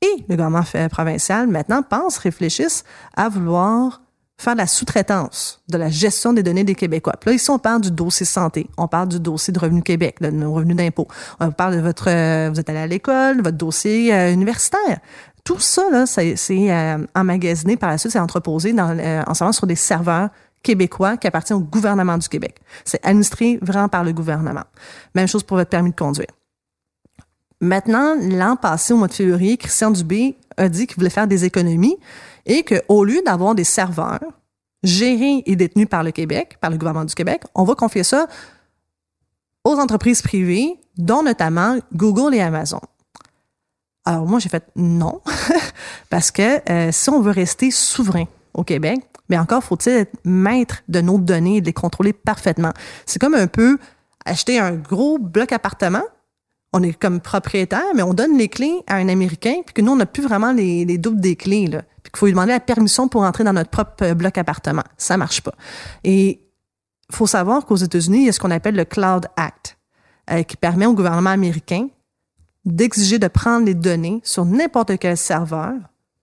et le gouvernement provincial maintenant pensent, réfléchissent à vouloir faire la sous-traitance de la gestion des données des Québécois. Là, ici, on parle du dossier santé, on parle du dossier de Revenu Québec, de nos revenus d'impôt. On parle de votre, euh, vous êtes allé à l'école, votre dossier euh, universitaire. Tout ça, là, c'est euh, emmagasiné par la suite, c'est entreposé dans, euh, en ce sur des serveurs québécois qui appartiennent au gouvernement du Québec. C'est administré vraiment par le gouvernement. Même chose pour votre permis de conduire. Maintenant, l'an passé, au mois de février, Christian Dubé a dit qu'il voulait faire des économies et qu'au lieu d'avoir des serveurs gérés et détenus par le Québec, par le gouvernement du Québec, on va confier ça aux entreprises privées, dont notamment Google et Amazon. Alors moi, j'ai fait non, [LAUGHS] parce que euh, si on veut rester souverain au Québec, mais encore faut-il être maître de nos données et de les contrôler parfaitement. C'est comme un peu acheter un gros bloc appartement. On est comme propriétaire, mais on donne les clés à un Américain, puis que nous, on n'a plus vraiment les, les doubles des clés, là. Puis qu'il faut lui demander la permission pour entrer dans notre propre euh, bloc appartement. Ça marche pas. Et faut savoir qu'aux États-Unis, il y a ce qu'on appelle le Cloud Act, euh, qui permet au gouvernement américain d'exiger de prendre les données sur n'importe quel serveur,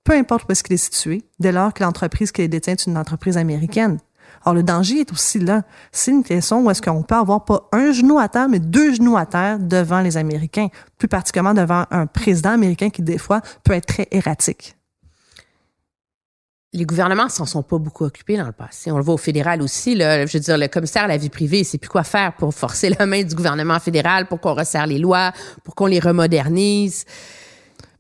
peu importe où est-ce qu'il est situé, dès lors que l'entreprise qui les détient est une entreprise américaine. Alors, le danger est aussi là. C'est une question où est-ce qu'on peut avoir pas un genou à terre, mais deux genoux à terre devant les Américains, plus particulièrement devant un président américain qui, des fois, peut être très erratique. Les gouvernements s'en sont pas beaucoup occupés dans le passé. On le voit au fédéral aussi. Là. Je veux dire, le commissaire à la vie privée, il sait plus quoi faire pour forcer la main du gouvernement fédéral, pour qu'on resserre les lois, pour qu'on les remodernise.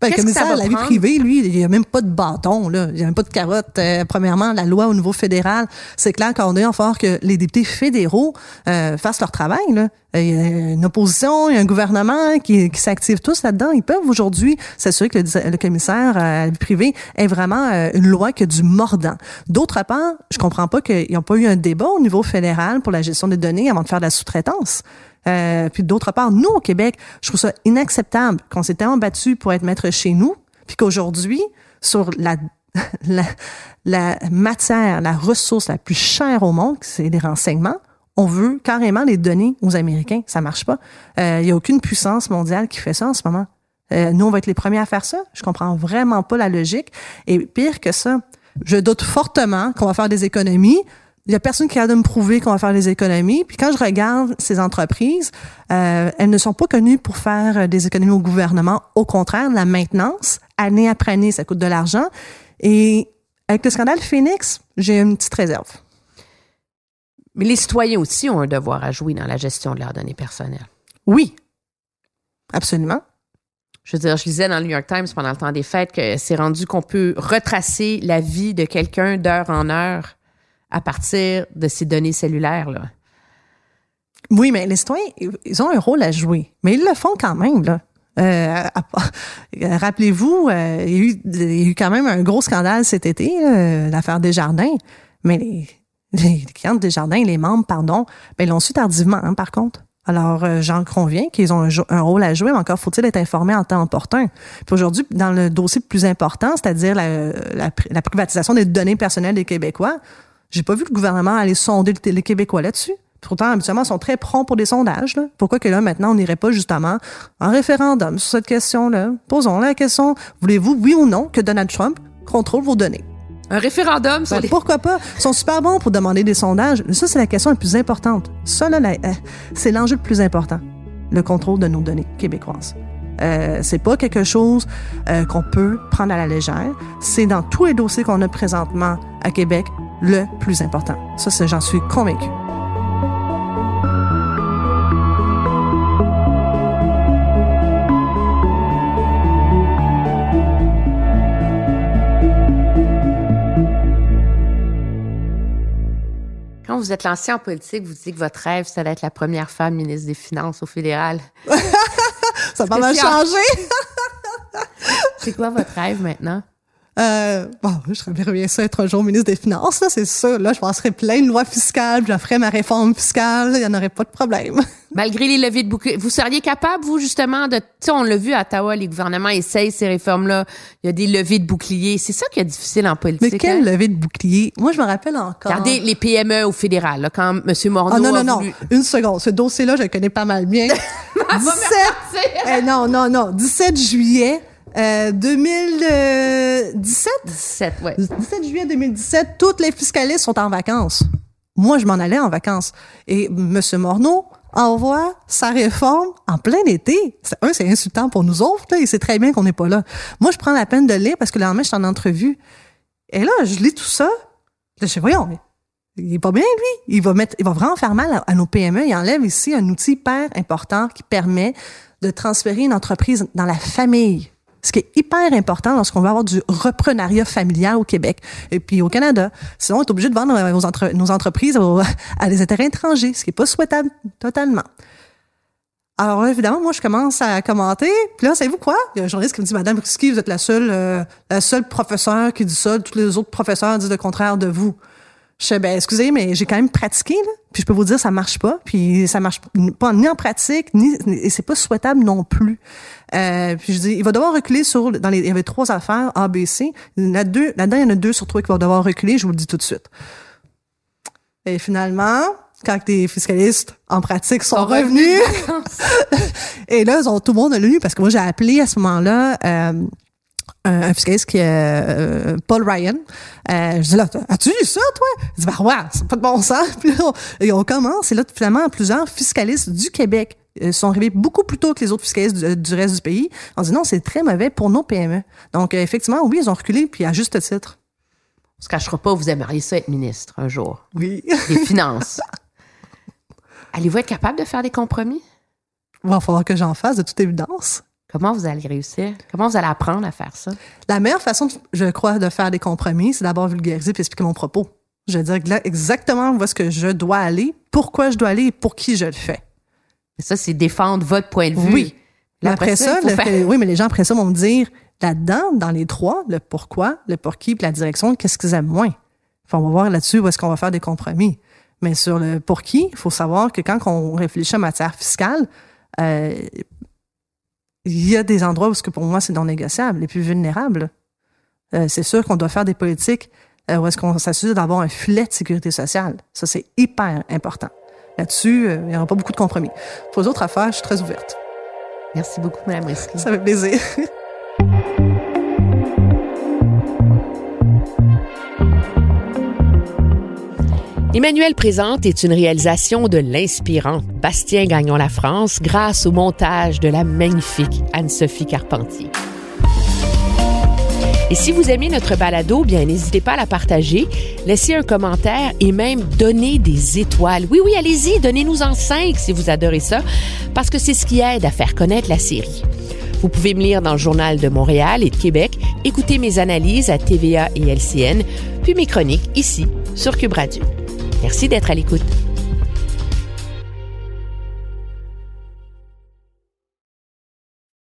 Ben, le commissaire à la vie privée, lui, il n'y a même pas de bâton, là. Il n'y a même pas de carotte. Euh, premièrement, la loi au niveau fédéral, c'est clair qu'on est en fort que les députés fédéraux euh, fassent leur travail, là. Euh, Il y a une opposition, il y a un gouvernement qui, qui s'active tous là-dedans. Ils peuvent aujourd'hui s'assurer que le, le commissaire à la vie privée ait vraiment euh, une loi qui a du mordant. D'autre part, je comprends pas qu'ils n'ont pas eu un débat au niveau fédéral pour la gestion des données avant de faire de la sous-traitance. Euh, puis d'autre part, nous au Québec, je trouve ça inacceptable qu'on s'est tellement battu pour être maître chez nous, puis qu'aujourd'hui, sur la, [LAUGHS] la, la matière, la ressource la plus chère au monde, c'est les renseignements, on veut carrément les donner aux Américains. Ça marche pas. Il y a aucune puissance mondiale qui fait ça en ce moment. Euh, nous, on va être les premiers à faire ça. Je comprends vraiment pas la logique. Et pire que ça, je doute fortement qu'on va faire des économies. Il y a personne qui a de me prouver qu'on va faire des économies. Puis quand je regarde ces entreprises, euh, elles ne sont pas connues pour faire euh, des économies au gouvernement. Au contraire, la maintenance, année après année, ça coûte de l'argent. Et avec le scandale Phoenix, j'ai une petite réserve. Mais les citoyens aussi ont un devoir à jouer dans la gestion de leurs données personnelles. Oui, absolument. Je veux dire, je lisais dans le New York Times pendant le temps des fêtes que c'est rendu qu'on peut retracer la vie de quelqu'un d'heure en heure à partir de ses données cellulaires. Là. Oui, mais les citoyens, ils ont un rôle à jouer, mais ils le font quand même, là. Euh, Rappelez-vous, euh, il, y a eu, quand même un gros scandale cet été, euh, l'affaire Desjardins, mais les, clients de Desjardins, les membres, pardon, ben, ils l'ont su tardivement, hein, par contre. Alors, euh, j'en conviens qu'ils ont un, rôle à jouer, mais encore faut-il être informé en temps opportun. Puis aujourd'hui, dans le dossier plus important, c'est-à-dire la, privatisation des données personnelles des Québécois, j'ai pas vu le gouvernement aller sonder les Québécois là-dessus. Pourtant, habituellement, ils sont très prompts pour des sondages. Là. Pourquoi que là, maintenant, on n'irait pas justement en référendum sur cette question-là? Posons la question, voulez-vous, oui ou non, que Donald Trump contrôle vos données? Un référendum sur ben, les... Pourquoi pas? Ils sont super bons pour demander des sondages. Ça, c'est la question la plus importante. Ça, là, c'est l'enjeu le plus important. Le contrôle de nos données québécoises. Euh, c'est pas quelque chose euh, qu'on peut prendre à la légère. C'est dans tous les dossiers qu'on a présentement à Québec le plus important. Ça, j'en suis convaincu. Quand vous êtes lancé en politique, vous dites que votre rêve, c'est d'être la première femme ministre des Finances au fédéral. [LAUGHS] Ça a pas mal changé. [LAUGHS] c'est quoi votre rêve maintenant? Euh, bon, je rêverais bien ça être un jour ministre des Finances, c'est sûr. Là, je passerais plein de lois fiscales, je ferais ma réforme fiscale, il n'y en aurait pas de problème. [LAUGHS] Malgré les levées de bouclier, vous seriez capable, vous, justement, de... Tu sais, on l'a vu à Ottawa, les gouvernements essayent ces réformes-là. Il y a des levées de bouclier. C'est ça qui est difficile en politique. Mais quelle hein? levée de bouclier? Moi, je me rappelle encore. Regardez les PME au fédéral, là, quand M. Morneau oh, non, non, a non. voulu... Une seconde. Ce dossier-là, je le connais pas mal bien. [LAUGHS] 17... Eh, non, non, non. 17 juillet euh, 2017? 17, ouais. 17 juillet 2017, toutes les fiscalistes sont en vacances. Moi, je m'en allais en vacances. Et M. Morneau envoie sa réforme en plein été. Un, c'est insultant pour nous autres, là, et c'est très bien qu'on n'est pas là. Moi, je prends la peine de lire parce que le lendemain, je suis en entrevue. Et là, je lis tout ça. Là, je dis, voyons, il est pas bien, lui. Il va mettre, il va vraiment faire mal à, à nos PME. Il enlève ici un outil hyper important qui permet de transférer une entreprise dans la famille ce qui est hyper important lorsqu'on veut avoir du reprenariat familial au Québec et puis au Canada. Sinon, on est obligé de vendre nos, entre, nos entreprises [LAUGHS] à des intérêts étrangers, ce qui n'est pas souhaitable totalement. Alors évidemment, moi, je commence à commenter. Puis là, savez-vous quoi? Il y a un journaliste qui me dit, Madame Ruski, vous êtes la seule, euh, la seule professeure qui dit ça. Tous les autres professeurs disent le contraire de vous. Je sais, ben, excusez, mais j'ai quand même pratiqué, là. Puis je peux vous dire, ça marche pas. Puis ça marche pas ni en pratique, ni, et c'est pas souhaitable non plus. Euh, puis je dis, il va devoir reculer sur, dans les, il y avait trois affaires, A, B, C. Là, deux, là-dedans, il y en a deux sur trois qui vont devoir reculer, je vous le dis tout de suite. Et finalement, quand des fiscalistes en pratique sont, revenus. [LAUGHS] et là, ils ont, tout le monde a lu parce que moi, j'ai appelé à ce moment-là euh, un, fiscaliste qui est euh, Paul Ryan. Euh, je dis là, as-tu lu ça, toi? Il dit, bah ouais, c'est pas de bon sens. [LAUGHS] Puis là, on, et on commence. Et là, finalement, plusieurs fiscalistes du Québec sont arrivés beaucoup plus tôt que les autres fiscalistes du, reste du pays. On dit non, c'est très mauvais pour nos PME. Donc, effectivement, oui, ils ont reculé, puis à juste titre. On se cachera pas, vous aimeriez ça être ministre un jour. Oui. Des finances. [LAUGHS] Allez-vous être capable de faire des compromis? Il va falloir que j'en fasse, de toute évidence. Comment vous allez réussir? Comment vous allez apprendre à faire ça? La meilleure façon, je crois, de faire des compromis, c'est d'abord vulgariser puis expliquer mon propos. Je vais dire là, exactement où est-ce que je dois aller, pourquoi je dois aller et pour qui je le fais. Ça, c'est défendre votre point de vue. Oui. après, ça, oui, mais les gens après ça vont me dire, là-dedans, dans les trois, le pourquoi, le pour qui, puis la direction, qu'est-ce qu'ils aiment moins? Enfin, on va voir là-dessus où est-ce qu'on va faire des compromis. Mais sur le pour qui, il faut savoir que quand on réfléchit en matière fiscale, euh, il y a des endroits où ce que pour moi c'est non négociable, les plus vulnérables. Euh, c'est sûr qu'on doit faire des politiques euh, où est-ce qu'on s'assure d'avoir un filet de sécurité sociale. Ça, c'est hyper important. Là-dessus, il n'y aura pas beaucoup de compromis. Pour les autres affaires, je suis très ouverte. Merci beaucoup, Mme Risky. Ça fait plaisir. [LAUGHS] Emmanuel Présente est une réalisation de l'inspirant Bastien Gagnon La France grâce au montage de la magnifique Anne-Sophie Carpentier. Et si vous aimez notre balado, bien n'hésitez pas à la partager, laissez un commentaire et même donner des étoiles. Oui, oui, allez-y, donnez-nous en cinq si vous adorez ça, parce que c'est ce qui aide à faire connaître la série. Vous pouvez me lire dans le Journal de Montréal et de Québec, écouter mes analyses à TVA et LCN, puis mes chroniques ici sur Cube Radio. Merci d'être à l'écoute.